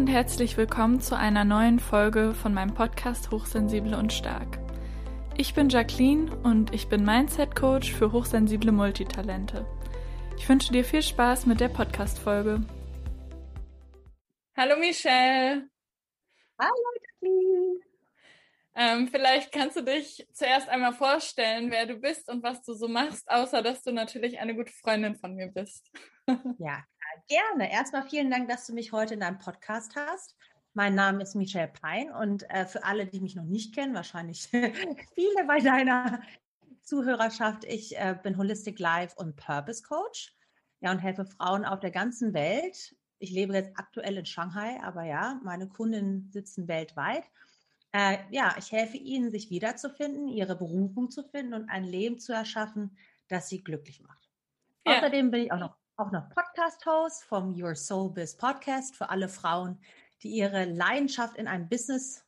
und herzlich willkommen zu einer neuen Folge von meinem Podcast Hochsensible und Stark. Ich bin Jacqueline und ich bin Mindset Coach für hochsensible Multitalente. Ich wünsche dir viel Spaß mit der Podcast-Folge. Hallo Michelle. Hallo Jacqueline. Ähm, vielleicht kannst du dich zuerst einmal vorstellen, wer du bist und was du so machst, außer dass du natürlich eine gute Freundin von mir bist. Ja, gerne. Erstmal vielen Dank, dass du mich heute in deinem Podcast hast. Mein Name ist Michelle Pein und äh, für alle, die mich noch nicht kennen, wahrscheinlich viele bei deiner Zuhörerschaft, ich äh, bin Holistic Life und Purpose Coach. Ja, und helfe Frauen auf der ganzen Welt. Ich lebe jetzt aktuell in Shanghai, aber ja, meine Kunden sitzen weltweit. Äh, ja, ich helfe ihnen, sich wiederzufinden, ihre Berufung zu finden und ein Leben zu erschaffen, das sie glücklich macht. Ja. Außerdem bin ich auch noch auch noch Podcast-Host vom Your Soul Biz Podcast für alle Frauen, die ihre Leidenschaft in ein Business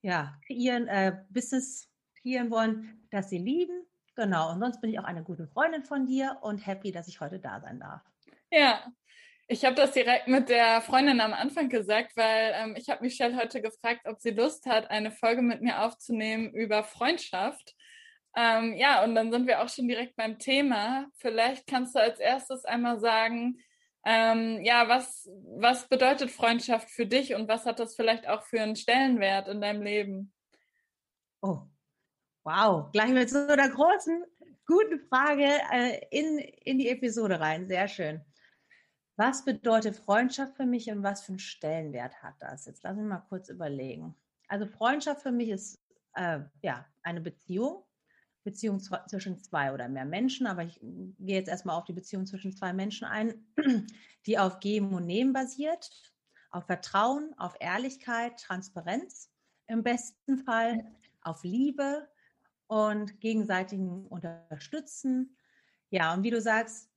ja, kreieren, äh, Business kreieren wollen, das sie lieben. Genau. Und sonst bin ich auch eine gute Freundin von dir und happy, dass ich heute da sein darf. Ja, ich habe das direkt mit der Freundin am Anfang gesagt, weil ähm, ich habe Michelle heute gefragt, ob sie Lust hat, eine Folge mit mir aufzunehmen über Freundschaft. Ähm, ja, und dann sind wir auch schon direkt beim Thema. Vielleicht kannst du als erstes einmal sagen, ähm, ja, was, was bedeutet Freundschaft für dich und was hat das vielleicht auch für einen Stellenwert in deinem Leben? Oh, wow, gleich mit so einer großen, guten Frage äh, in, in die Episode rein. Sehr schön. Was bedeutet Freundschaft für mich und was für einen Stellenwert hat das? Jetzt lass mich mal kurz überlegen. Also Freundschaft für mich ist äh, ja eine Beziehung, Beziehung zwischen zwei oder mehr Menschen, aber ich gehe jetzt erstmal auf die Beziehung zwischen zwei Menschen ein, die auf Geben und Nehmen basiert, auf Vertrauen, auf Ehrlichkeit, Transparenz im besten Fall, auf Liebe und gegenseitigen Unterstützen. Ja, und wie du sagst,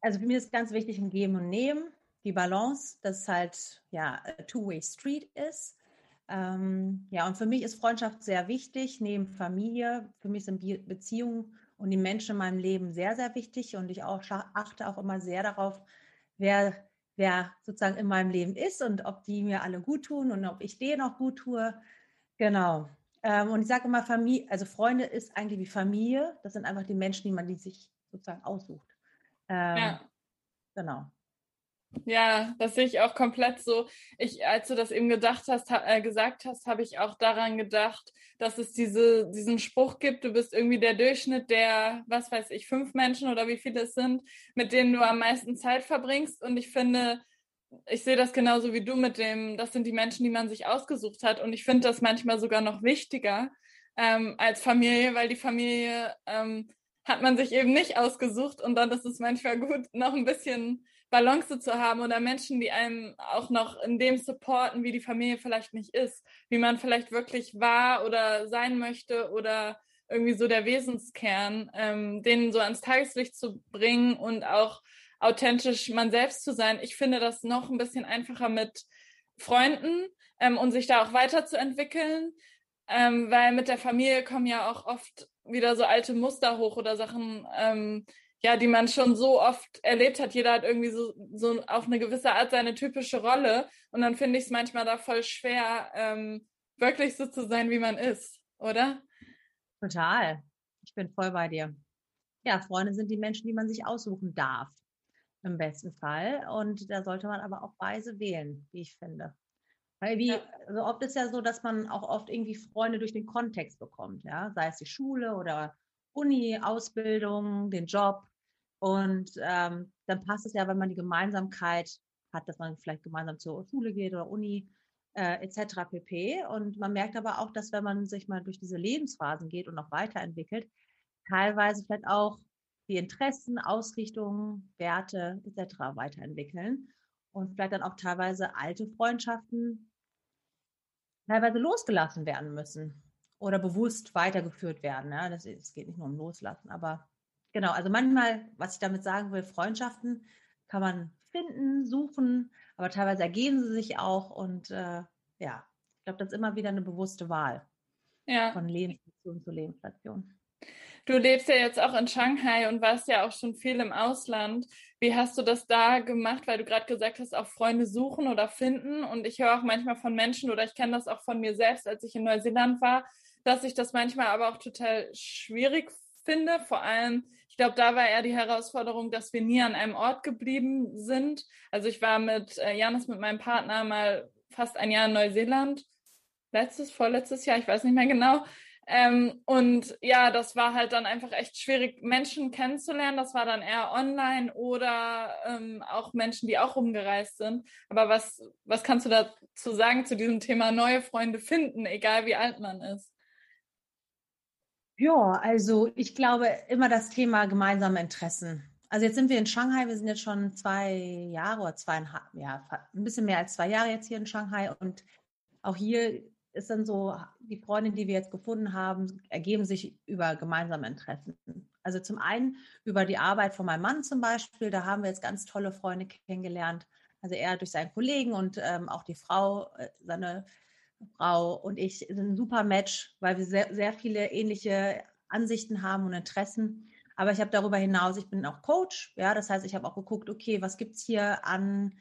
also für mich ist ganz wichtig ein Geben und Nehmen, die Balance, dass es halt ja Two-Way Street ist ähm, ja, und für mich ist Freundschaft sehr wichtig, neben Familie. Für mich sind Beziehungen und die Menschen in meinem Leben sehr, sehr wichtig. Und ich auch achte auch immer sehr darauf, wer, wer sozusagen in meinem Leben ist und ob die mir alle gut tun und ob ich denen auch gut tue. Genau. Ähm, und ich sage immer, Familie, also Freunde ist eigentlich wie Familie. Das sind einfach die Menschen, die man die sich sozusagen aussucht. Ähm, ja. Genau. Ja, das sehe ich auch komplett so. Ich, als du das eben gedacht hast, ha, äh, gesagt hast, habe ich auch daran gedacht, dass es diese, diesen Spruch gibt, du bist irgendwie der Durchschnitt der, was weiß ich, fünf Menschen oder wie viele es sind, mit denen du am meisten Zeit verbringst. Und ich finde, ich sehe das genauso wie du mit dem, das sind die Menschen, die man sich ausgesucht hat. Und ich finde das manchmal sogar noch wichtiger ähm, als Familie, weil die Familie ähm, hat man sich eben nicht ausgesucht und dann ist es manchmal gut, noch ein bisschen Balance zu haben oder Menschen, die einem auch noch in dem supporten, wie die Familie vielleicht nicht ist, wie man vielleicht wirklich war oder sein möchte oder irgendwie so der Wesenskern, ähm, denen so ans Tageslicht zu bringen und auch authentisch man selbst zu sein. Ich finde das noch ein bisschen einfacher mit Freunden ähm, und sich da auch weiterzuentwickeln, ähm, weil mit der Familie kommen ja auch oft wieder so alte Muster hoch oder Sachen, ähm, ja, die man schon so oft erlebt hat. Jeder hat irgendwie so, so auf eine gewisse Art seine typische Rolle. Und dann finde ich es manchmal da voll schwer, ähm, wirklich so zu sein, wie man ist, oder? Total. Ich bin voll bei dir. Ja, Freunde sind die Menschen, die man sich aussuchen darf. Im besten Fall. Und da sollte man aber auch weise wählen, wie ich finde. Weil wie, ja. also oft ist ja so, dass man auch oft irgendwie Freunde durch den Kontext bekommt, ja, sei es die Schule oder Uni, Ausbildung, den Job. Und ähm, dann passt es ja, wenn man die Gemeinsamkeit hat, dass man vielleicht gemeinsam zur Schule geht oder Uni äh, etc. pp. Und man merkt aber auch, dass wenn man sich mal durch diese Lebensphasen geht und noch weiterentwickelt, teilweise vielleicht auch die Interessen, Ausrichtungen, Werte etc. weiterentwickeln und vielleicht dann auch teilweise alte Freundschaften teilweise losgelassen werden müssen oder bewusst weitergeführt werden. Ja? Es geht nicht nur um Loslassen, aber Genau, also manchmal, was ich damit sagen will, Freundschaften kann man finden, suchen, aber teilweise ergeben sie sich auch und äh, ja, ich glaube, das ist immer wieder eine bewusste Wahl ja. von Lebensstation zu Lebensstation. Du lebst ja jetzt auch in Shanghai und warst ja auch schon viel im Ausland. Wie hast du das da gemacht? Weil du gerade gesagt hast, auch Freunde suchen oder finden. Und ich höre auch manchmal von Menschen oder ich kenne das auch von mir selbst, als ich in Neuseeland war, dass ich das manchmal aber auch total schwierig finde. Vor allem, ich glaube, da war eher die Herausforderung, dass wir nie an einem Ort geblieben sind. Also ich war mit äh, Janis, mit meinem Partner, mal fast ein Jahr in Neuseeland. Letztes, vorletztes Jahr, ich weiß nicht mehr genau. Ähm, und ja, das war halt dann einfach echt schwierig, Menschen kennenzulernen. Das war dann eher online oder ähm, auch Menschen, die auch rumgereist sind. Aber was, was kannst du dazu sagen zu diesem Thema neue Freunde finden, egal wie alt man ist? Ja, also ich glaube immer das Thema gemeinsame Interessen. Also jetzt sind wir in Shanghai, wir sind jetzt schon zwei Jahre oder zweieinhalb, ja, ein bisschen mehr als zwei Jahre jetzt hier in Shanghai und auch hier ist dann so, die Freundin, die wir jetzt gefunden haben, ergeben sich über gemeinsame Interessen. Also zum einen über die Arbeit von meinem Mann zum Beispiel, da haben wir jetzt ganz tolle Freunde kennengelernt. Also er durch seinen Kollegen und ähm, auch die Frau, äh, seine Frau und ich sind ein super Match, weil wir sehr, sehr viele ähnliche Ansichten haben und Interessen. Aber ich habe darüber hinaus, ich bin auch Coach, ja, das heißt, ich habe auch geguckt, okay, was gibt es hier an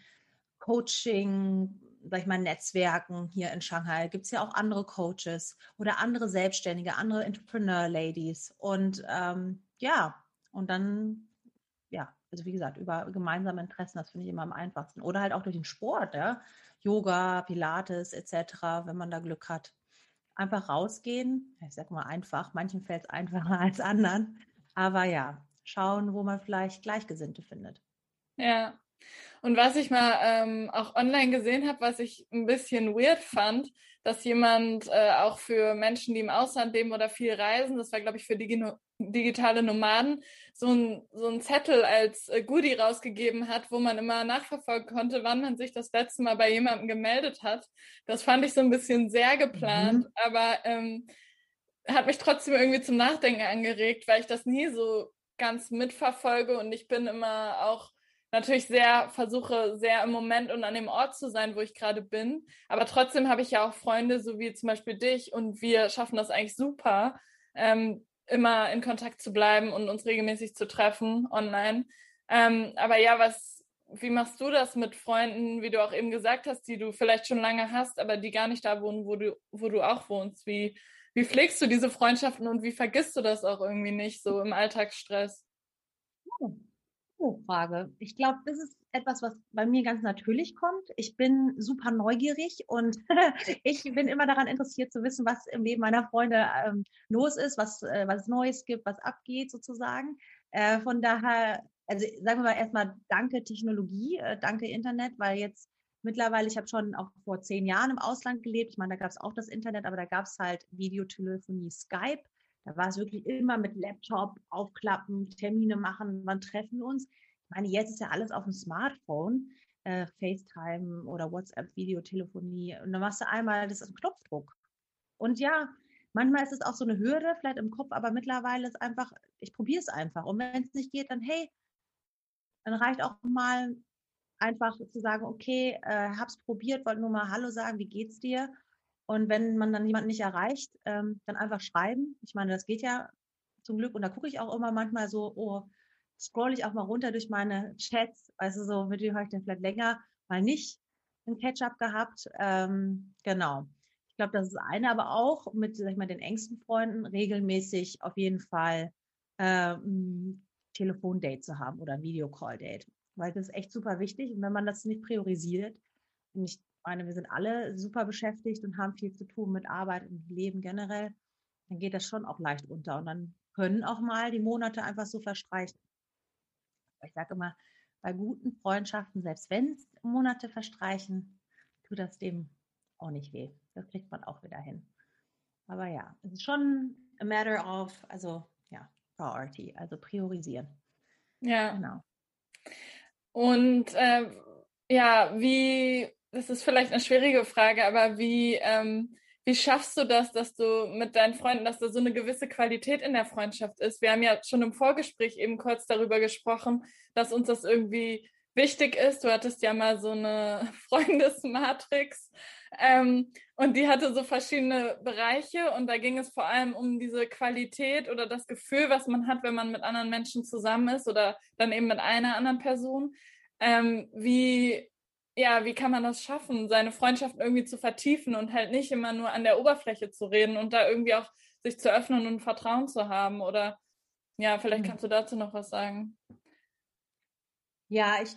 Coaching, sag ich mal, Netzwerken hier in Shanghai? Gibt es ja auch andere Coaches oder andere Selbstständige, andere Entrepreneur-Ladies. Und ähm, ja, und dann, ja, also wie gesagt, über gemeinsame Interessen, das finde ich immer am einfachsten. Oder halt auch durch den Sport, ja. Yoga, Pilates etc., wenn man da Glück hat. Einfach rausgehen. Ich sage mal einfach, manchen fällt es einfacher als anderen. Aber ja, schauen, wo man vielleicht Gleichgesinnte findet. Ja. Und was ich mal ähm, auch online gesehen habe, was ich ein bisschen weird fand, dass jemand äh, auch für Menschen, die im Ausland leben oder viel reisen, das war, glaube ich, für Digi digitale Nomaden, so ein, so ein Zettel als äh, Goodie rausgegeben hat, wo man immer nachverfolgen konnte, wann man sich das letzte Mal bei jemandem gemeldet hat. Das fand ich so ein bisschen sehr geplant, mhm. aber ähm, hat mich trotzdem irgendwie zum Nachdenken angeregt, weil ich das nie so ganz mitverfolge und ich bin immer auch natürlich sehr versuche, sehr im Moment und an dem Ort zu sein, wo ich gerade bin. Aber trotzdem habe ich ja auch Freunde, so wie zum Beispiel dich, und wir schaffen das eigentlich super, ähm, immer in Kontakt zu bleiben und uns regelmäßig zu treffen online. Ähm, aber ja, was, wie machst du das mit Freunden, wie du auch eben gesagt hast, die du vielleicht schon lange hast, aber die gar nicht da wohnen, wo du, wo du auch wohnst? Wie, wie pflegst du diese Freundschaften und wie vergisst du das auch irgendwie nicht so im Alltagsstress? Oh, Frage. Ich glaube, das ist etwas, was bei mir ganz natürlich kommt. Ich bin super neugierig und ich bin immer daran interessiert zu wissen, was im Leben meiner Freunde ähm, los ist, was, äh, was Neues gibt, was abgeht sozusagen. Äh, von daher, also sagen wir mal erstmal danke Technologie, äh, danke Internet, weil jetzt mittlerweile, ich habe schon auch vor zehn Jahren im Ausland gelebt. Ich meine, da gab es auch das Internet, aber da gab es halt Videotelefonie, Skype. Da war es wirklich immer mit Laptop aufklappen, Termine machen, wann treffen wir uns meine, jetzt ist ja alles auf dem Smartphone, äh, FaceTime oder WhatsApp, Videotelefonie. Und dann machst du einmal, das ist ein Knopfdruck. Und ja, manchmal ist es auch so eine Hürde, vielleicht im Kopf, aber mittlerweile ist einfach, ich probiere es einfach. Und wenn es nicht geht, dann hey, dann reicht auch mal einfach zu sagen, okay, äh, hab's probiert, wollte nur mal Hallo sagen, wie geht's dir? Und wenn man dann jemanden nicht erreicht, ähm, dann einfach schreiben. Ich meine, das geht ja zum Glück. Und da gucke ich auch immer manchmal so, oh, scroll ich auch mal runter durch meine Chats, also so, mit wem habe ich denn vielleicht länger mal nicht ein Catch-up gehabt. Ähm, genau. Ich glaube, das ist eine, aber auch mit, sag ich mal, den engsten Freunden regelmäßig auf jeden Fall äh, ein Telefondate zu haben oder ein Videocall-Date. Weil das ist echt super wichtig. Und wenn man das nicht priorisiert, und ich meine, wir sind alle super beschäftigt und haben viel zu tun mit Arbeit und Leben generell, dann geht das schon auch leicht unter. Und dann können auch mal die Monate einfach so verstreichen. Ich sage immer, bei guten Freundschaften, selbst wenn es Monate verstreichen, tut das dem auch nicht weh. Das kriegt man auch wieder hin. Aber ja, es ist schon a matter of, also ja, Priority, also priorisieren. Ja. Genau. Und äh, ja, wie, das ist vielleicht eine schwierige Frage, aber wie ähm, wie schaffst du das, dass du mit deinen Freunden, dass da so eine gewisse Qualität in der Freundschaft ist? Wir haben ja schon im Vorgespräch eben kurz darüber gesprochen, dass uns das irgendwie wichtig ist. Du hattest ja mal so eine Freundesmatrix ähm, und die hatte so verschiedene Bereiche und da ging es vor allem um diese Qualität oder das Gefühl, was man hat, wenn man mit anderen Menschen zusammen ist oder dann eben mit einer anderen Person. Ähm, wie ja, wie kann man das schaffen, seine Freundschaften irgendwie zu vertiefen und halt nicht immer nur an der Oberfläche zu reden und da irgendwie auch sich zu öffnen und Vertrauen zu haben? Oder ja, vielleicht hm. kannst du dazu noch was sagen. Ja, ich,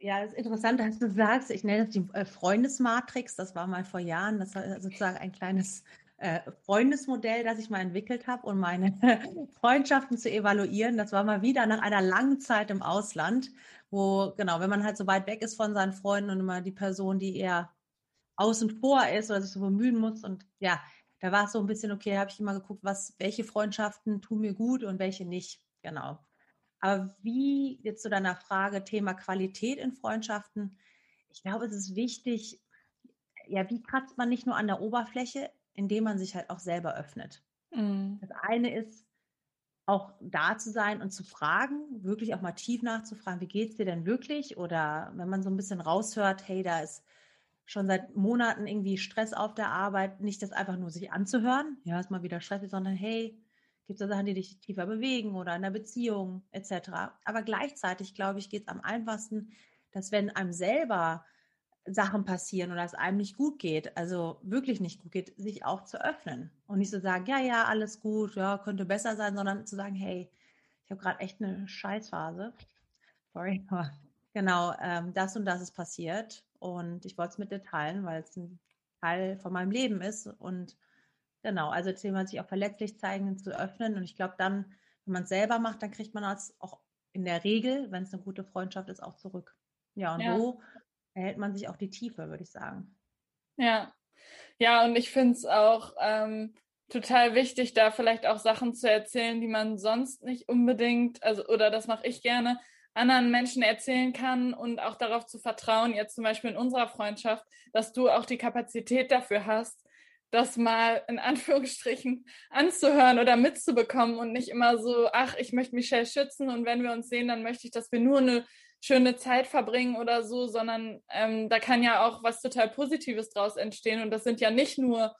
ja, es ist interessant, dass du sagst, ich nenne das die äh, Freundesmatrix. Das war mal vor Jahren, das war sozusagen ein kleines äh, Freundesmodell, das ich mal entwickelt habe, um meine Freundschaften zu evaluieren. Das war mal wieder nach einer langen Zeit im Ausland, wo, genau, wenn man halt so weit weg ist von seinen Freunden und immer die Person, die eher außen vor ist oder sich so bemühen muss. Und ja, da war es so ein bisschen, okay, habe ich immer geguckt, was, welche Freundschaften tun mir gut und welche nicht. Genau. Aber wie jetzt zu deiner Frage Thema Qualität in Freundschaften, ich glaube, es ist wichtig, ja, wie kratzt man nicht nur an der Oberfläche, indem man sich halt auch selber öffnet. Mhm. Das eine ist, auch da zu sein und zu fragen, wirklich auch mal tief nachzufragen, wie geht es dir denn wirklich? Oder wenn man so ein bisschen raushört, hey, da ist schon seit Monaten irgendwie Stress auf der Arbeit, nicht das einfach nur sich anzuhören, ja, ist mal wieder stressig, sondern hey, Gibt es Sachen, die dich tiefer bewegen oder in der Beziehung etc. Aber gleichzeitig, glaube ich, geht es am einfachsten, dass wenn einem selber Sachen passieren oder es einem nicht gut geht, also wirklich nicht gut geht, sich auch zu öffnen und nicht zu sagen, ja, ja, alles gut, ja, könnte besser sein, sondern zu sagen, hey, ich habe gerade echt eine Scheißphase. Sorry, aber genau, ähm, das und das ist passiert und ich wollte es mit dir teilen, weil es ein Teil von meinem Leben ist und Genau, also Thema sich auch verletzlich zeigen, zu öffnen. Und ich glaube dann, wenn man es selber macht, dann kriegt man das auch in der Regel, wenn es eine gute Freundschaft ist, auch zurück. Ja, und ja. so erhält man sich auch die Tiefe, würde ich sagen. Ja, ja, und ich finde es auch ähm, total wichtig, da vielleicht auch Sachen zu erzählen, die man sonst nicht unbedingt, also oder das mache ich gerne, anderen Menschen erzählen kann und auch darauf zu vertrauen, jetzt zum Beispiel in unserer Freundschaft, dass du auch die Kapazität dafür hast, das mal in Anführungsstrichen anzuhören oder mitzubekommen und nicht immer so, ach, ich möchte Michelle schützen und wenn wir uns sehen, dann möchte ich, dass wir nur eine schöne Zeit verbringen oder so, sondern ähm, da kann ja auch was total Positives draus entstehen und das sind ja nicht nur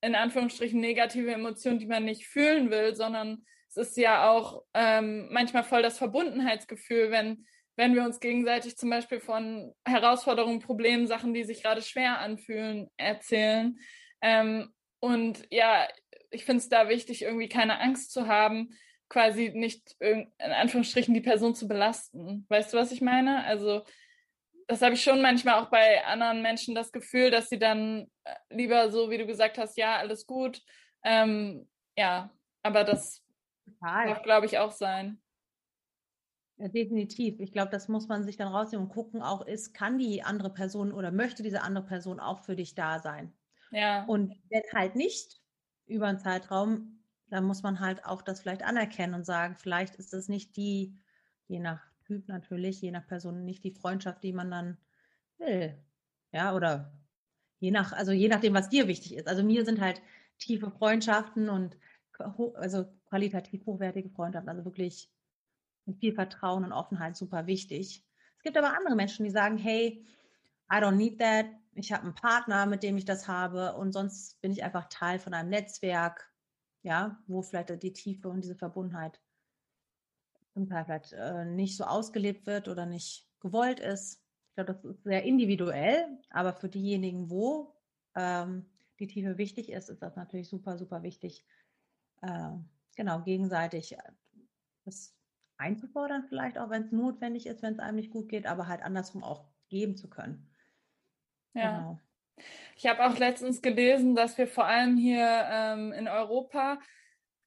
in Anführungsstrichen negative Emotionen, die man nicht fühlen will, sondern es ist ja auch ähm, manchmal voll das Verbundenheitsgefühl, wenn wenn wir uns gegenseitig zum Beispiel von Herausforderungen, Problemen, Sachen, die sich gerade schwer anfühlen, erzählen. Ähm, und ja, ich finde es da wichtig, irgendwie keine Angst zu haben, quasi nicht in Anführungsstrichen die Person zu belasten. Weißt du, was ich meine? Also das habe ich schon manchmal auch bei anderen Menschen das Gefühl, dass sie dann äh, lieber so, wie du gesagt hast, ja, alles gut. Ähm, ja, aber das darf, glaube ich, auch sein. Ja, definitiv. Ich glaube, das muss man sich dann rausnehmen und gucken, auch ist, kann die andere Person oder möchte diese andere Person auch für dich da sein? Ja. Und wenn halt nicht über einen Zeitraum, dann muss man halt auch das vielleicht anerkennen und sagen, vielleicht ist es nicht die, je nach Typ natürlich, je nach Person, nicht die Freundschaft, die man dann will. Ja, oder je nach, also je nachdem, was dir wichtig ist. Also mir sind halt tiefe Freundschaften und also qualitativ hochwertige Freundschaften, also wirklich mit viel Vertrauen und Offenheit super wichtig. Es gibt aber andere Menschen, die sagen, hey, I don't need that, ich habe einen Partner, mit dem ich das habe und sonst bin ich einfach Teil von einem Netzwerk, ja, wo vielleicht die Tiefe und diese Verbundenheit zum Teil vielleicht äh, nicht so ausgelebt wird oder nicht gewollt ist. Ich glaube, das ist sehr individuell, aber für diejenigen, wo ähm, die Tiefe wichtig ist, ist das natürlich super, super wichtig, äh, genau, gegenseitig äh, das einzufordern, vielleicht auch, wenn es notwendig ist, wenn es einem nicht gut geht, aber halt andersrum auch geben zu können. Ja. Genau. Ich habe auch letztens gelesen, dass wir vor allem hier ähm, in Europa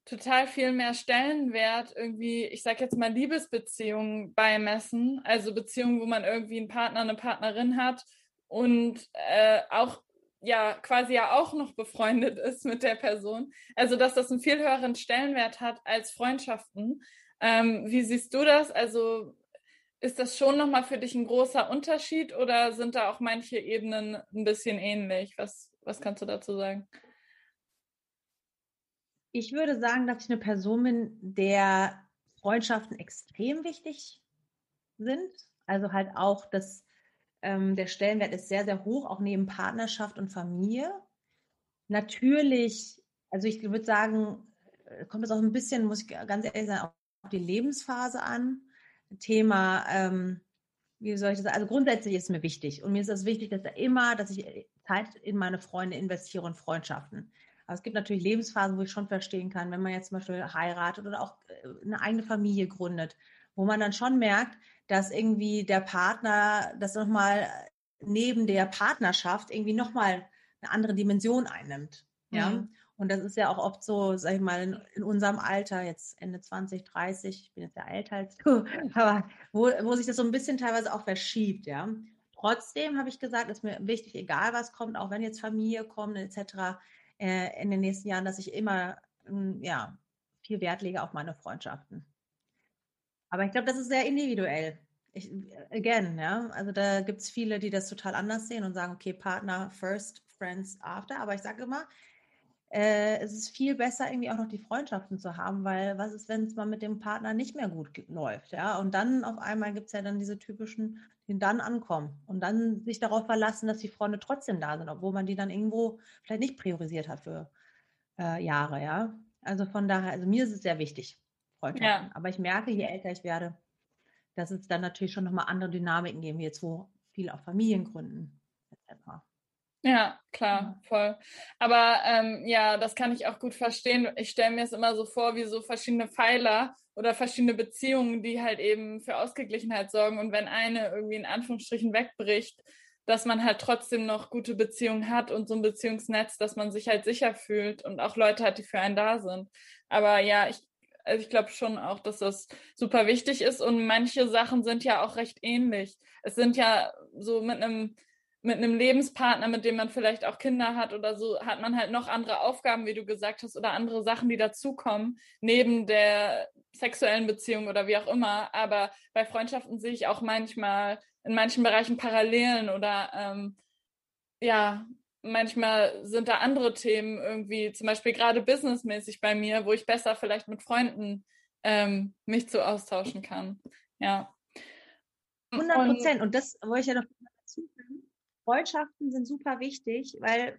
total viel mehr Stellenwert irgendwie, ich sage jetzt mal Liebesbeziehungen beimessen, also Beziehungen, wo man irgendwie einen Partner, eine Partnerin hat und äh, auch ja quasi ja auch noch befreundet ist mit der Person. Also dass das einen viel höheren Stellenwert hat als Freundschaften. Ähm, wie siehst du das? Also ist das schon nochmal für dich ein großer Unterschied oder sind da auch manche Ebenen ein bisschen ähnlich? Was, was kannst du dazu sagen? Ich würde sagen, dass ich eine Person bin, der Freundschaften extrem wichtig sind. Also halt auch das, ähm, der Stellenwert ist sehr, sehr hoch, auch neben Partnerschaft und Familie. Natürlich, also ich würde sagen, äh, kommt es auch ein bisschen, muss ich ganz ehrlich sagen, auf die Lebensphase an. Thema, ähm, wie soll ich das sagen? Also grundsätzlich ist mir wichtig. Und mir ist es wichtig, dass er immer, dass ich Zeit in meine Freunde investiere und Freundschaften. Aber es gibt natürlich Lebensphasen, wo ich schon verstehen kann, wenn man jetzt zum Beispiel heiratet oder auch äh, eine eigene Familie gründet, wo man dann schon merkt, dass irgendwie der Partner das nochmal neben der Partnerschaft irgendwie nochmal eine andere Dimension einnimmt. Ja. Mhm. Und das ist ja auch oft so, sag ich mal, in, in, unserem Alter, jetzt Ende 20, 30, ich bin jetzt ja älter als du, aber wo, wo sich das so ein bisschen teilweise auch verschiebt, ja. Trotzdem habe ich gesagt, ist mir wichtig, egal was kommt, auch wenn jetzt Familie kommt, etc., äh, in den nächsten Jahren, dass ich immer äh, ja, viel Wert lege auf meine Freundschaften. Aber ich glaube, das ist sehr individuell. Ich, again, ja, also da gibt es viele, die das total anders sehen und sagen, okay, Partner first, Friends after. Aber ich sage immer, äh, es ist viel besser, irgendwie auch noch die Freundschaften zu haben, weil was ist, wenn es mal mit dem Partner nicht mehr gut läuft, ja? Und dann auf einmal gibt es ja dann diese typischen, die dann ankommen und dann sich darauf verlassen, dass die Freunde trotzdem da sind, obwohl man die dann irgendwo vielleicht nicht priorisiert hat für äh, Jahre, ja? Also von daher, also mir ist es sehr wichtig, Freundschaften. Ja. Aber ich merke, je älter ich werde, dass es dann natürlich schon nochmal andere Dynamiken geben, wie jetzt wo viel auf Familiengründen etc. Ja, klar, voll. Aber ähm, ja, das kann ich auch gut verstehen. Ich stelle mir es immer so vor, wie so verschiedene Pfeiler oder verschiedene Beziehungen, die halt eben für Ausgeglichenheit sorgen. Und wenn eine irgendwie in Anführungsstrichen wegbricht, dass man halt trotzdem noch gute Beziehungen hat und so ein Beziehungsnetz, dass man sich halt sicher fühlt und auch Leute hat, die für einen da sind. Aber ja, ich, also ich glaube schon auch, dass das super wichtig ist und manche Sachen sind ja auch recht ähnlich. Es sind ja so mit einem mit einem Lebenspartner, mit dem man vielleicht auch Kinder hat oder so, hat man halt noch andere Aufgaben, wie du gesagt hast, oder andere Sachen, die dazukommen, neben der sexuellen Beziehung oder wie auch immer. Aber bei Freundschaften sehe ich auch manchmal in manchen Bereichen Parallelen oder ähm, ja, manchmal sind da andere Themen irgendwie, zum Beispiel gerade businessmäßig bei mir, wo ich besser vielleicht mit Freunden ähm, mich zu austauschen kann. Ja. 100 Prozent. Und, das wollte ich ja noch Freundschaften sind super wichtig, weil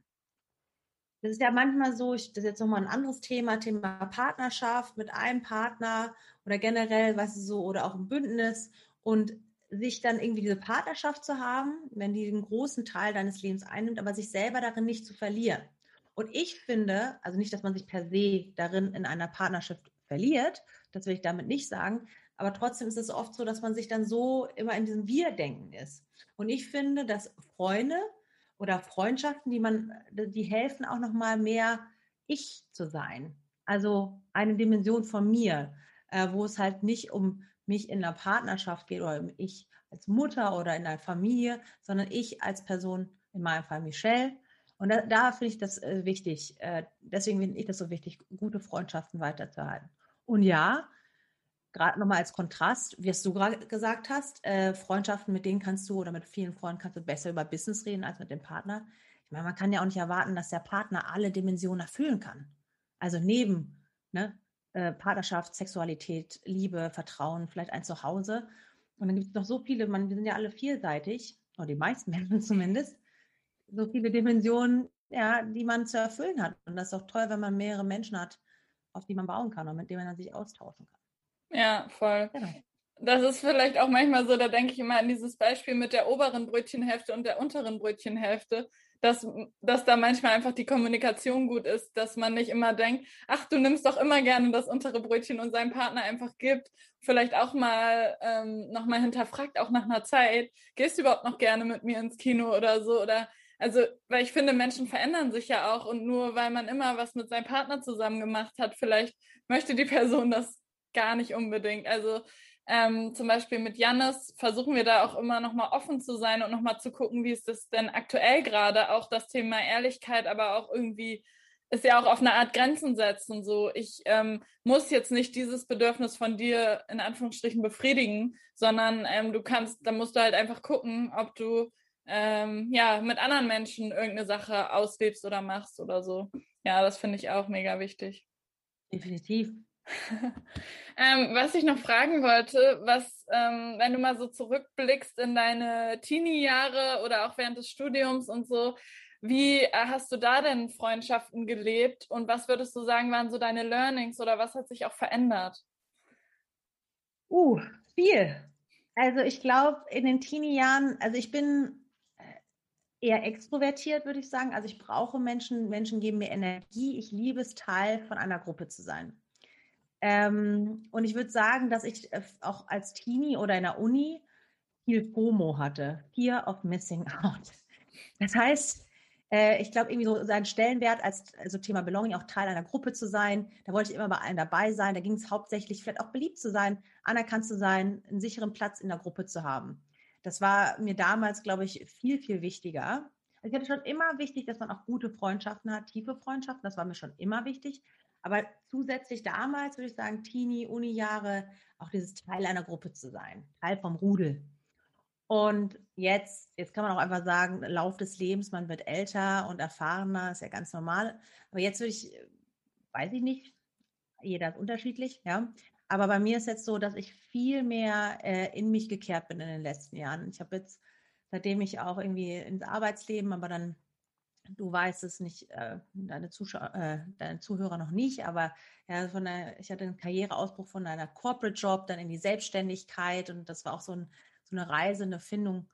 das ist ja manchmal so, ich, das ist jetzt nochmal ein anderes Thema, Thema Partnerschaft mit einem Partner oder generell, weißt du, so, oder auch ein Bündnis und sich dann irgendwie diese Partnerschaft zu haben, wenn die einen großen Teil deines Lebens einnimmt, aber sich selber darin nicht zu verlieren. Und ich finde, also nicht, dass man sich per se darin in einer Partnerschaft verliert, das will ich damit nicht sagen, aber trotzdem ist es oft so, dass man sich dann so immer in diesem Wir-Denken ist. Und ich finde, dass Freunde oder Freundschaften, die man, die helfen auch noch mal mehr ich zu sein. Also eine Dimension von mir, äh, wo es halt nicht um mich in einer Partnerschaft geht oder um ich als Mutter oder in einer Familie, sondern ich als Person, in meinem Fall Michelle. Und da, da finde ich das äh, wichtig. Äh, deswegen finde ich das so wichtig, gute Freundschaften weiterzuhalten. Und ja, gerade nochmal als Kontrast, wie es du gerade gesagt hast, äh, Freundschaften, mit denen kannst du oder mit vielen Freunden kannst du besser über Business reden als mit dem Partner. Ich meine, man kann ja auch nicht erwarten, dass der Partner alle Dimensionen erfüllen kann. Also neben ne, äh, Partnerschaft, Sexualität, Liebe, Vertrauen, vielleicht ein Zuhause. Und dann gibt es noch so viele, man, wir sind ja alle vielseitig, oder die meisten Menschen zumindest, so viele Dimensionen, ja, die man zu erfüllen hat. Und das ist auch toll, wenn man mehrere Menschen hat, auf die man bauen kann und mit denen man sich austauschen kann. Ja, voll. Genau. Das ist vielleicht auch manchmal so, da denke ich immer an dieses Beispiel mit der oberen Brötchenhälfte und der unteren Brötchenhälfte, dass, dass da manchmal einfach die Kommunikation gut ist, dass man nicht immer denkt, ach, du nimmst doch immer gerne das untere Brötchen und seinem Partner einfach gibt. Vielleicht auch mal ähm, nochmal hinterfragt, auch nach einer Zeit, gehst du überhaupt noch gerne mit mir ins Kino oder so? Oder also, weil ich finde, Menschen verändern sich ja auch und nur weil man immer was mit seinem Partner zusammen gemacht hat, vielleicht möchte die Person das gar nicht unbedingt. Also ähm, zum Beispiel mit Jannis versuchen wir da auch immer nochmal offen zu sein und nochmal zu gucken, wie ist das denn aktuell gerade, auch das Thema Ehrlichkeit, aber auch irgendwie ist ja auch auf eine Art Grenzen setzen. So, ich ähm, muss jetzt nicht dieses Bedürfnis von dir in Anführungsstrichen befriedigen, sondern ähm, du kannst, da musst du halt einfach gucken, ob du ähm, ja mit anderen Menschen irgendeine Sache auslebst oder machst oder so. Ja, das finde ich auch mega wichtig. Definitiv. ähm, was ich noch fragen wollte, was, ähm, wenn du mal so zurückblickst in deine Teenie-Jahre oder auch während des Studiums und so, wie äh, hast du da denn Freundschaften gelebt und was würdest du sagen, waren so deine Learnings oder was hat sich auch verändert? Uh, viel. Also ich glaube, in den Teenie-Jahren, also ich bin äh, eher extrovertiert, würde ich sagen. Also ich brauche Menschen, Menschen geben mir Energie. Ich liebe es, Teil von einer Gruppe zu sein. Ähm, und ich würde sagen, dass ich äh, auch als Teenie oder in der Uni viel FOMO hatte. Fear of Missing Out. Das heißt, äh, ich glaube, irgendwie so seinen Stellenwert als also Thema Belonging, auch Teil einer Gruppe zu sein. Da wollte ich immer bei allen dabei sein. Da ging es hauptsächlich vielleicht auch beliebt zu sein, anerkannt zu sein, einen sicheren Platz in der Gruppe zu haben. Das war mir damals, glaube ich, viel, viel wichtiger. Also ich hatte schon immer wichtig, dass man auch gute Freundschaften hat, tiefe Freundschaften. Das war mir schon immer wichtig. Aber zusätzlich damals würde ich sagen, Teenie, Uni-Jahre, auch dieses Teil einer Gruppe zu sein, Teil vom Rudel. Und jetzt, jetzt kann man auch einfach sagen, Lauf des Lebens, man wird älter und erfahrener, ist ja ganz normal. Aber jetzt würde ich, weiß ich nicht, jeder ist unterschiedlich, ja. Aber bei mir ist jetzt so, dass ich viel mehr äh, in mich gekehrt bin in den letzten Jahren. Ich habe jetzt, seitdem ich auch irgendwie ins Arbeitsleben, aber dann, du weißt es nicht, äh, deine, Zuschauer, äh, deine Zuhörer noch nicht, aber ja, von der, ich hatte einen Karriereausbruch von einer Corporate Job, dann in die Selbstständigkeit und das war auch so ein so eine Reise, eine Findung,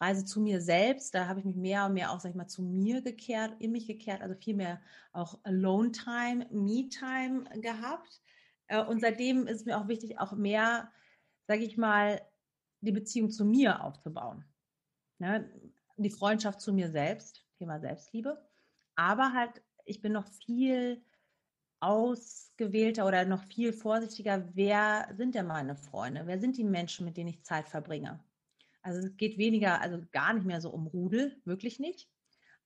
Reise zu mir selbst. Da habe ich mich mehr und mehr auch, sag ich mal, zu mir gekehrt, in mich gekehrt, also viel mehr auch Alone Time, Me Time gehabt. Äh, und seitdem ist mir auch wichtig, auch mehr, sage ich mal, die Beziehung zu mir aufzubauen. Ja, ne? die Freundschaft zu mir selbst, Thema Selbstliebe. Aber halt, ich bin noch viel ausgewählter oder noch viel vorsichtiger, wer sind denn meine Freunde? Wer sind die Menschen, mit denen ich Zeit verbringe? Also es geht weniger, also gar nicht mehr so um Rudel, wirklich nicht,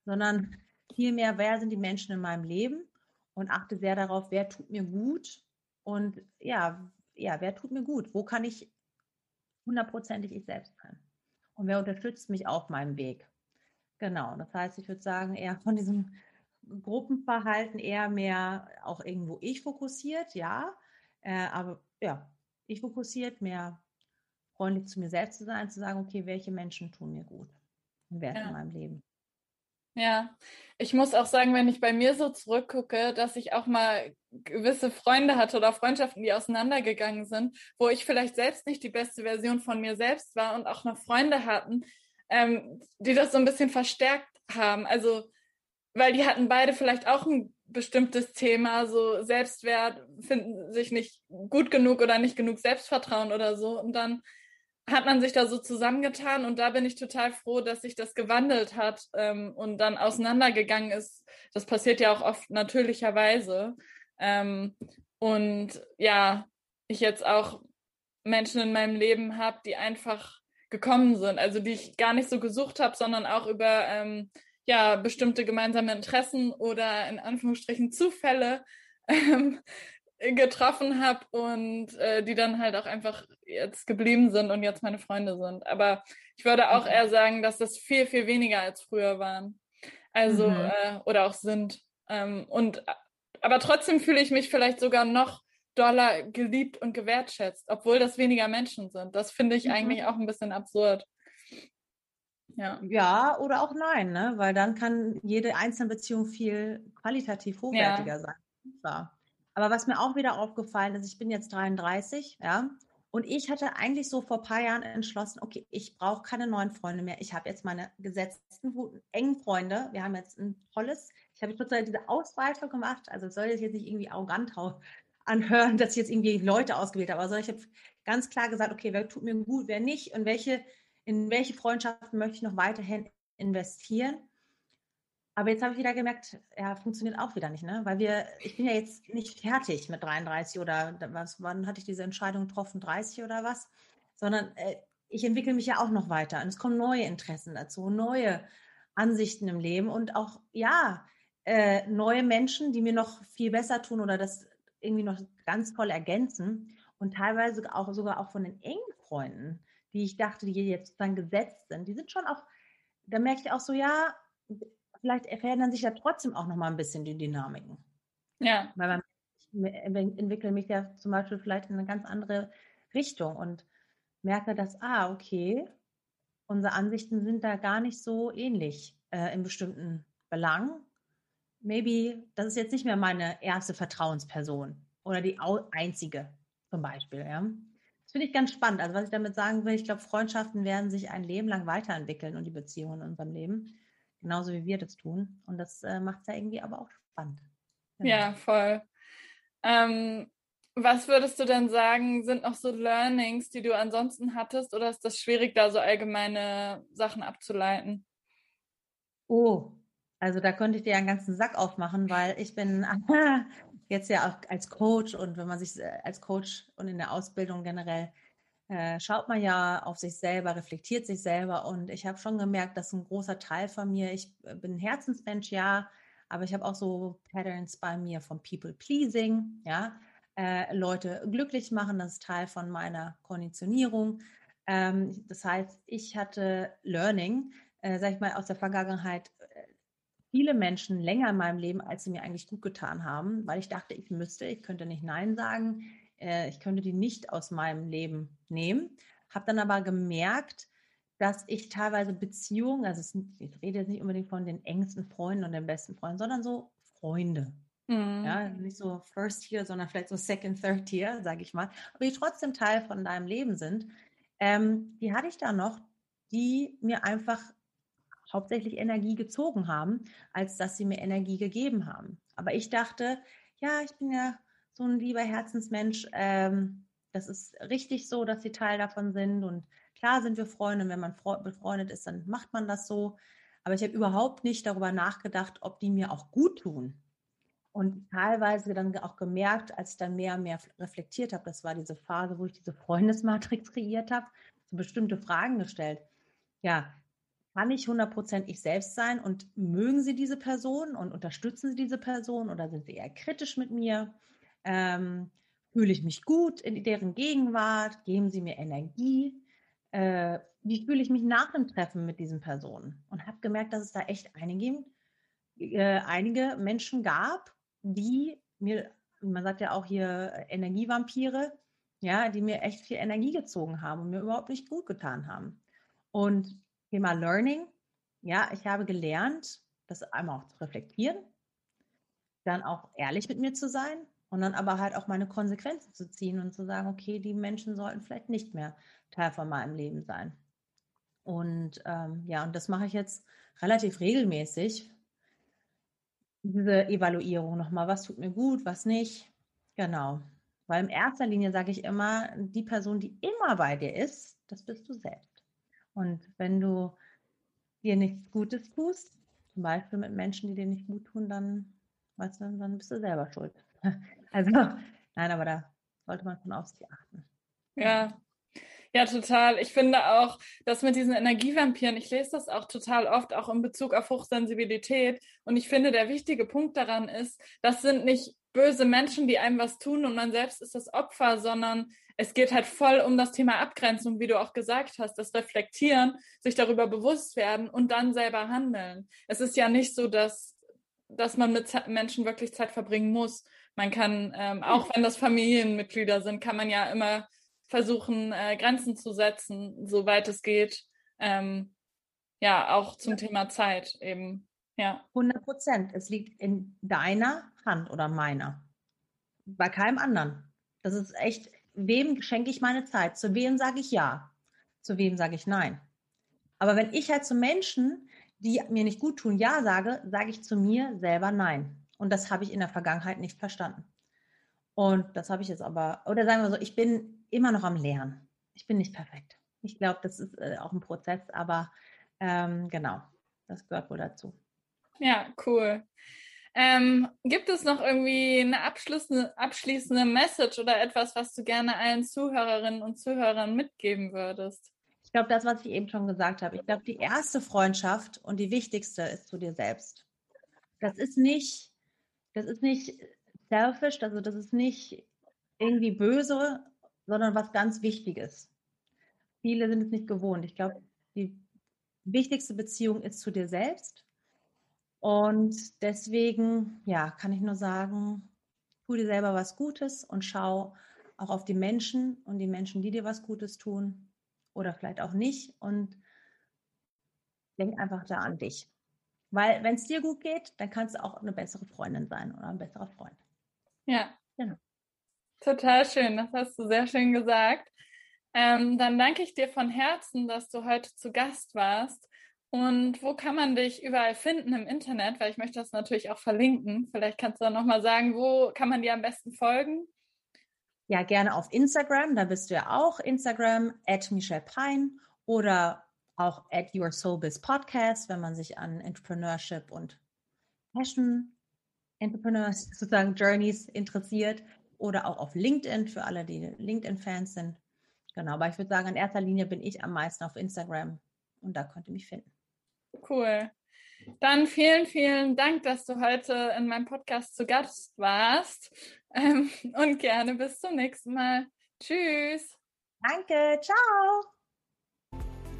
sondern vielmehr, wer sind die Menschen in meinem Leben und achte sehr darauf, wer tut mir gut und ja, ja, wer tut mir gut? Wo kann ich hundertprozentig ich selbst sein? Und wer unterstützt mich auf meinem Weg? Genau, das heißt, ich würde sagen, eher von diesem Gruppenverhalten eher mehr auch irgendwo ich fokussiert, ja. Äh, aber ja, ich fokussiert, mehr freundlich zu mir selbst zu sein, zu sagen, okay, welche Menschen tun mir gut und wer ist ja. in meinem Leben. Ja, ich muss auch sagen, wenn ich bei mir so zurückgucke, dass ich auch mal gewisse Freunde hatte oder Freundschaften, die auseinandergegangen sind, wo ich vielleicht selbst nicht die beste Version von mir selbst war und auch noch Freunde hatten, ähm, die das so ein bisschen verstärkt haben. Also weil die hatten beide vielleicht auch ein bestimmtes Thema, so Selbstwert, finden sich nicht gut genug oder nicht genug Selbstvertrauen oder so. Und dann hat man sich da so zusammengetan und da bin ich total froh, dass sich das gewandelt hat ähm, und dann auseinandergegangen ist. Das passiert ja auch oft natürlicherweise. Ähm, und ja, ich jetzt auch Menschen in meinem Leben habe, die einfach gekommen sind, also die ich gar nicht so gesucht habe, sondern auch über ähm, ja bestimmte gemeinsame Interessen oder in Anführungsstrichen Zufälle ähm, getroffen habe und äh, die dann halt auch einfach jetzt geblieben sind und jetzt meine Freunde sind. Aber ich würde auch mhm. eher sagen, dass das viel, viel weniger als früher waren. Also, mhm. äh, oder auch sind. Ähm, und aber trotzdem fühle ich mich vielleicht sogar noch doller geliebt und gewertschätzt, obwohl das weniger Menschen sind. Das finde ich mhm. eigentlich auch ein bisschen absurd. Ja. ja, oder auch nein, ne? weil dann kann jede einzelne Beziehung viel qualitativ hochwertiger ja. sein. Klar. Aber was mir auch wieder aufgefallen ist, ich bin jetzt 33, ja, und ich hatte eigentlich so vor ein paar Jahren entschlossen, okay, ich brauche keine neuen Freunde mehr. Ich habe jetzt meine gesetzten, engen Freunde. Wir haben jetzt ein tolles, ich habe total diese Ausweitung gemacht. Also soll das jetzt nicht irgendwie arrogant anhören, dass ich jetzt irgendwie Leute ausgewählt habe. Also ich habe ganz klar gesagt, okay, wer tut mir gut, wer nicht und welche in welche Freundschaften möchte ich noch weiterhin investieren. Aber jetzt habe ich wieder gemerkt, ja, funktioniert auch wieder nicht, ne? Weil wir, ich bin ja jetzt nicht fertig mit 33 oder was, wann hatte ich diese Entscheidung getroffen, 30 oder was? Sondern äh, ich entwickle mich ja auch noch weiter und es kommen neue Interessen dazu, neue Ansichten im Leben und auch, ja, äh, neue Menschen, die mir noch viel besser tun oder das irgendwie noch ganz toll ergänzen und teilweise auch sogar auch von den engen Freunden die ich dachte, die jetzt dann gesetzt sind, die sind schon auch, da merke ich auch so, ja, vielleicht verändern sich ja trotzdem auch noch mal ein bisschen die Dynamiken. Ja. Weil man, entwickle mich ja zum Beispiel vielleicht in eine ganz andere Richtung und merke, dass, ah, okay, unsere Ansichten sind da gar nicht so ähnlich äh, in bestimmten Belangen. Maybe, das ist jetzt nicht mehr meine erste Vertrauensperson oder die einzige zum Beispiel. Ja. Das finde ich ganz spannend. Also was ich damit sagen will, ich glaube, Freundschaften werden sich ein Leben lang weiterentwickeln und die Beziehungen in unserem Leben, genauso wie wir das tun. Und das äh, macht es ja irgendwie aber auch spannend. Genau. Ja, voll. Ähm, was würdest du denn sagen, sind noch so Learnings, die du ansonsten hattest, oder ist das schwierig, da so allgemeine Sachen abzuleiten? Oh, also da könnte ich dir einen ganzen Sack aufmachen, weil ich bin jetzt ja auch als Coach und wenn man sich äh, als Coach und in der Ausbildung generell äh, schaut man ja auf sich selber, reflektiert sich selber und ich habe schon gemerkt, dass ein großer Teil von mir, ich äh, bin ein Herzensmensch, ja, aber ich habe auch so Patterns bei mir von People Pleasing, ja, äh, Leute glücklich machen, das ist Teil von meiner Konditionierung. Ähm, das heißt, ich hatte Learning, äh, sag ich mal, aus der Vergangenheit viele Menschen länger in meinem Leben, als sie mir eigentlich gut getan haben, weil ich dachte, ich müsste, ich könnte nicht Nein sagen, äh, ich könnte die nicht aus meinem Leben nehmen. Habe dann aber gemerkt, dass ich teilweise Beziehungen, also ich rede jetzt nicht unbedingt von den engsten Freunden und den besten Freunden, sondern so Freunde. Mhm. Ja, nicht so First Tier, sondern vielleicht so Second, Third Tier, sage ich mal, aber die trotzdem Teil von deinem Leben sind. Ähm, die hatte ich da noch, die mir einfach hauptsächlich Energie gezogen haben, als dass sie mir Energie gegeben haben. Aber ich dachte, ja, ich bin ja so ein lieber Herzensmensch. Ähm, das ist richtig so, dass sie Teil davon sind und Klar sind wir Freunde, und wenn man befreundet ist, dann macht man das so. Aber ich habe überhaupt nicht darüber nachgedacht, ob die mir auch gut tun. Und teilweise dann auch gemerkt, als ich dann mehr und mehr reflektiert habe, das war diese Phase, wo ich diese Freundesmatrix kreiert habe, so bestimmte Fragen gestellt. Ja, kann ich hundertprozentig selbst sein und mögen Sie diese Person und unterstützen Sie diese Person oder sind Sie eher kritisch mit mir? Ähm, fühle ich mich gut in deren Gegenwart? Geben Sie mir Energie? äh, wie fühle ich mich nach dem Treffen mit diesen Personen? Und habe gemerkt, dass es da echt einige, äh, einige Menschen gab, die mir, man sagt ja auch hier äh, Energievampire, ja, die mir echt viel Energie gezogen haben und mir überhaupt nicht gut getan haben. Und Thema Learning, ja, ich habe gelernt, das einmal auch zu reflektieren, dann auch ehrlich mit mir zu sein und dann aber halt auch meine Konsequenzen zu ziehen und zu sagen, okay, die Menschen sollten vielleicht nicht mehr Teil von meinem Leben sein. Und ähm, ja, und das mache ich jetzt relativ regelmäßig. Diese Evaluierung nochmal, was tut mir gut, was nicht. Genau. Weil in erster Linie sage ich immer, die Person, die immer bei dir ist, das bist du selbst. Und wenn du dir nichts Gutes tust, zum Beispiel mit Menschen, die dir nicht gut tun, dann, weißt du, dann bist du selber schuld. Also, nein, aber da sollte man von auf sich achten. Ja, ja, total. Ich finde auch, dass mit diesen Energievampiren, ich lese das auch total oft, auch in Bezug auf Hochsensibilität. Und ich finde, der wichtige Punkt daran ist, das sind nicht böse Menschen, die einem was tun und man selbst ist das Opfer, sondern es geht halt voll um das Thema Abgrenzung, wie du auch gesagt hast, das Reflektieren, sich darüber bewusst werden und dann selber handeln. Es ist ja nicht so, dass, dass man mit Menschen wirklich Zeit verbringen muss. Man kann, ähm, auch wenn das Familienmitglieder sind, kann man ja immer versuchen, äh, Grenzen zu setzen, soweit es geht. Ähm, ja, auch zum. Thema Zeit eben. Ja. 100 Prozent. Es liegt in deiner Hand oder meiner. Bei keinem anderen. Das ist echt, wem schenke ich meine Zeit? Zu wem sage ich ja? Zu wem sage ich nein? Aber wenn ich halt zu Menschen, die mir nicht gut tun, ja sage, sage ich zu mir selber nein. Und das habe ich in der Vergangenheit nicht verstanden. Und das habe ich jetzt aber, oder sagen wir so, ich bin immer noch am Lernen. Ich bin nicht perfekt. Ich glaube, das ist äh, auch ein Prozess, aber ähm, genau, das gehört wohl dazu. Ja, cool. Ähm, gibt es noch irgendwie eine abschließende, abschließende Message oder etwas, was du gerne allen Zuhörerinnen und Zuhörern mitgeben würdest? Ich glaube, das, was ich eben schon gesagt habe. Ich glaube, die erste Freundschaft und die wichtigste ist zu dir selbst. Das ist nicht das ist nicht selfish, also das ist nicht irgendwie böse, sondern was ganz Wichtiges. Viele sind es nicht gewohnt. Ich glaube, die wichtigste Beziehung ist zu dir selbst. Und deswegen, ja, kann ich nur sagen, tu dir selber was Gutes und schau auch auf die Menschen und die Menschen, die dir was Gutes tun oder vielleicht auch nicht und denk einfach da an dich. Weil wenn es dir gut geht, dann kannst du auch eine bessere Freundin sein oder ein besserer Freund. Ja. Genau. Total schön, das hast du sehr schön gesagt. Ähm, dann danke ich dir von Herzen, dass du heute zu Gast warst. Und wo kann man dich überall finden im Internet? Weil ich möchte das natürlich auch verlinken. Vielleicht kannst du dann nochmal sagen, wo kann man dir am besten folgen? Ja, gerne auf Instagram. Da bist du ja auch. Instagram at Michelle Pein oder auch at Your Soul Biz Podcast, wenn man sich an Entrepreneurship und Passion Entrepreneurs sozusagen Journeys interessiert oder auch auf LinkedIn für alle, die LinkedIn-Fans sind. Genau, aber ich würde sagen, in erster Linie bin ich am meisten auf Instagram und da könnt ihr mich finden. Cool. Dann vielen, vielen Dank, dass du heute in meinem Podcast zu Gast warst. Ähm, und gerne bis zum nächsten Mal. Tschüss. Danke. Ciao.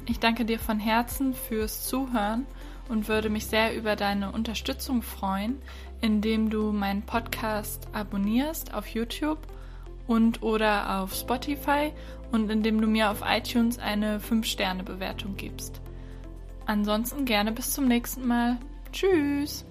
Ich danke dir von Herzen fürs Zuhören und würde mich sehr über deine Unterstützung freuen, indem du meinen Podcast abonnierst auf YouTube und oder auf Spotify und indem du mir auf iTunes eine 5-Sterne-Bewertung gibst. Ansonsten gerne bis zum nächsten Mal. Tschüss!